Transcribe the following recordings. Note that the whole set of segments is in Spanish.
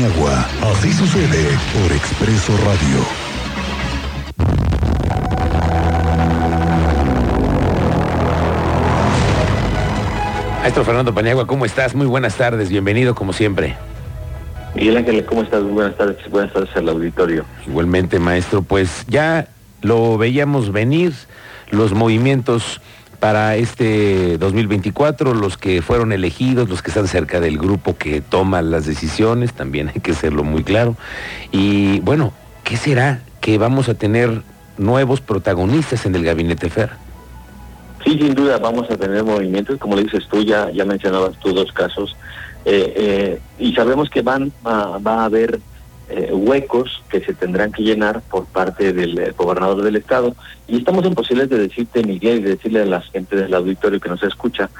Paniagua. Así sucede por Expreso Radio. Maestro Fernando Paniagua, ¿cómo estás? Muy buenas tardes, bienvenido como siempre. Miguel Ángel, ¿cómo estás? Muy buenas tardes, buenas tardes al auditorio. Igualmente, maestro, pues ya lo veíamos venir, los movimientos para este 2024, los que fueron elegidos, los que están cerca del grupo que toma las decisiones, también hay que serlo muy claro. Y bueno, ¿qué será que vamos a tener nuevos protagonistas en el gabinete FER? Sí, sin duda vamos a tener movimientos, como le dices tú, ya, ya mencionabas tú dos casos, eh, eh, y sabemos que van a, va a haber eh, huecos que se tendrán que llenar por parte del gobernador del estado, y estamos imposibles de decirte, Miguel, y de decirle a la gente del auditorio que nos escucha,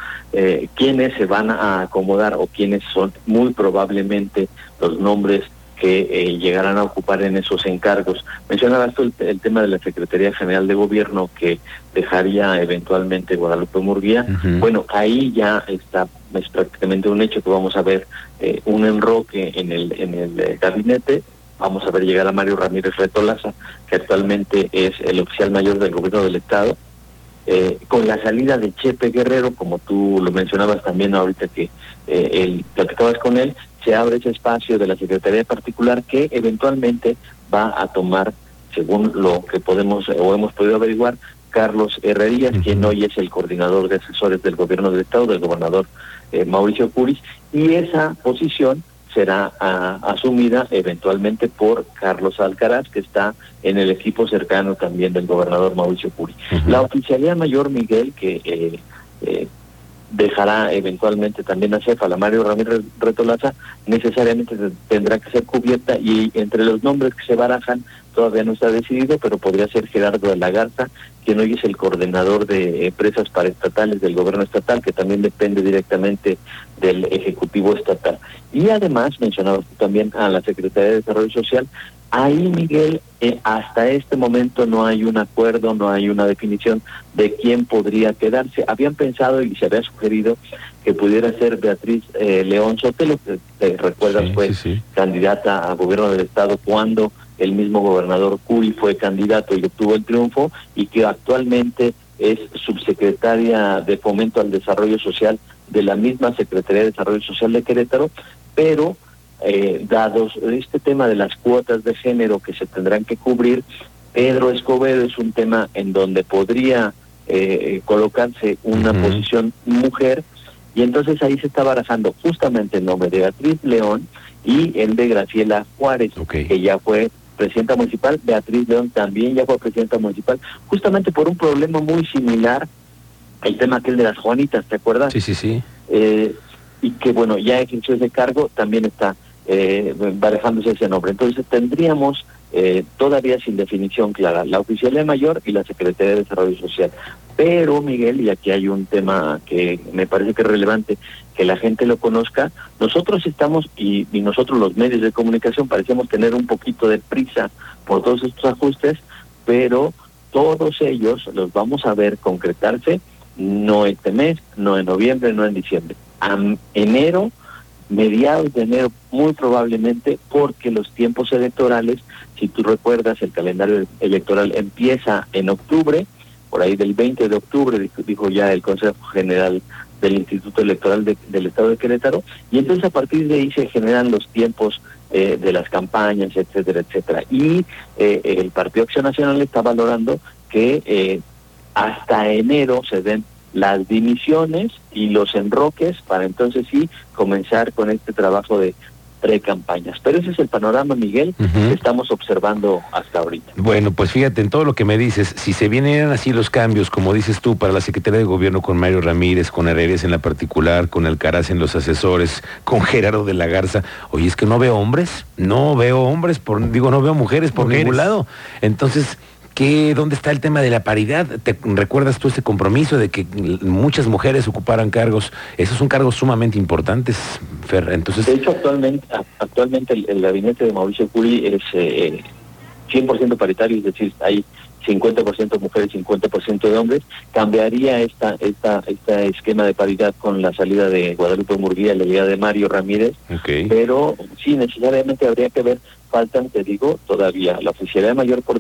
quiénes se van a acomodar o quiénes son muy probablemente los nombres que eh, llegarán a ocupar en esos encargos. Mencionabas tú el, tema de la Secretaría General de Gobierno que dejaría eventualmente Guadalupe Murguía. Bueno, ahí ya está, es prácticamente un hecho que vamos a ver eh, un enroque en el, en el eh, gabinete. Vamos a ver llegar a Mario Ramírez Retolaza, que actualmente es el oficial mayor del gobierno del Estado, eh, con la salida de Chepe Guerrero, como tú lo mencionabas también ahorita que eh, el, platicabas con él, se abre ese espacio de la Secretaría Particular que eventualmente va a tomar, según lo que podemos o hemos podido averiguar, Carlos Herrerías, quien hoy es el coordinador de asesores del gobierno del Estado, del gobernador eh, Mauricio Curis, y esa posición será ah, asumida eventualmente por Carlos Alcaraz, que está en el equipo cercano también del gobernador Mauricio Curi. La oficialía mayor Miguel, que eh, eh, dejará eventualmente también a Cefa, la Mario Ramírez Retolaza, necesariamente tendrá que ser cubierta y entre los nombres que se barajan todavía no está decidido, pero podría ser Gerardo de la Garza, quien hoy es el coordinador de empresas paraestatales del gobierno estatal, que también depende directamente del Ejecutivo Estatal. Y además, mencionabas también a la Secretaría de Desarrollo Social, Ahí, Miguel, eh, hasta este momento no hay un acuerdo, no hay una definición de quién podría quedarse. Habían pensado y se había sugerido que pudiera ser Beatriz eh, León Sotelo, que te recuerdas fue candidata a gobierno del estado cuando el mismo gobernador Curi fue candidato y obtuvo el triunfo y que actualmente es subsecretaria de Fomento al Desarrollo Social de la misma Secretaría de Desarrollo Social de Querétaro, pero eh, dados este tema de las cuotas de género que se tendrán que cubrir, Pedro Escobedo es un tema en donde podría eh, colocarse una posición mujer y entonces ahí se está barajando justamente el nombre de Beatriz León y el de Graciela Juárez, que ya fue presidenta municipal, Beatriz León también ya fue presidenta municipal, justamente por un problema muy similar, el tema aquel de las Juanitas, ¿te acuerdas? Sí, sí, sí. Eh, y que bueno, ya ejerció ese cargo, también está eh, barejándose ese nombre. Entonces tendríamos eh, todavía sin definición clara la oficialía mayor y la Secretaría de Desarrollo Social. Pero, Miguel, y aquí hay un tema que me parece que es relevante, que la gente lo conozca, nosotros estamos, y, y nosotros los medios de comunicación parecemos tener un poquito de prisa por todos estos ajustes, pero todos ellos los vamos a ver concretarse no este mes, no en noviembre, no en diciembre. Enero mediados de enero muy probablemente porque los tiempos electorales, si tú recuerdas, el calendario electoral empieza en octubre, por ahí del 20 de octubre, dijo ya el Consejo General del Instituto Electoral del Estado de Querétaro, y entonces a partir de ahí se generan los tiempos eh, de las campañas, etcétera, etcétera. Y eh, el Partido Acción Nacional está valorando que eh, hasta enero se den las dimisiones y los enroques para entonces sí comenzar con este trabajo de pre-campañas. Pero ese es el panorama, Miguel, que estamos observando hasta ahorita. Bueno, pues fíjate, en todo lo que me dices, si se vienen así los cambios, como dices tú, para la Secretaría de Gobierno con Mario Ramírez, con Herreres en la particular, con Alcaraz en los asesores, con Gerardo de la Garza, oye, es que no veo hombres, no veo hombres, por, digo, no veo mujeres por ningún lado. Entonces, ¿Dónde está el tema de la paridad? ¿Te recuerdas tú ese compromiso de que muchas mujeres ocuparan cargos? Esos son cargos sumamente importantes, Fer. Entonces... De hecho, actualmente, actualmente el, gabinete de Mauricio Curi es 100% eh, paritario, es decir, hay 50% mujeres, 50% de hombres, cambiaría esta, esta, este esquema de paridad con la salida de Guadalupe Murguía y la llegada de Mario Ramírez, Ok. pero sí necesariamente habría que ver, faltan, te digo, todavía la oficialidad mayor por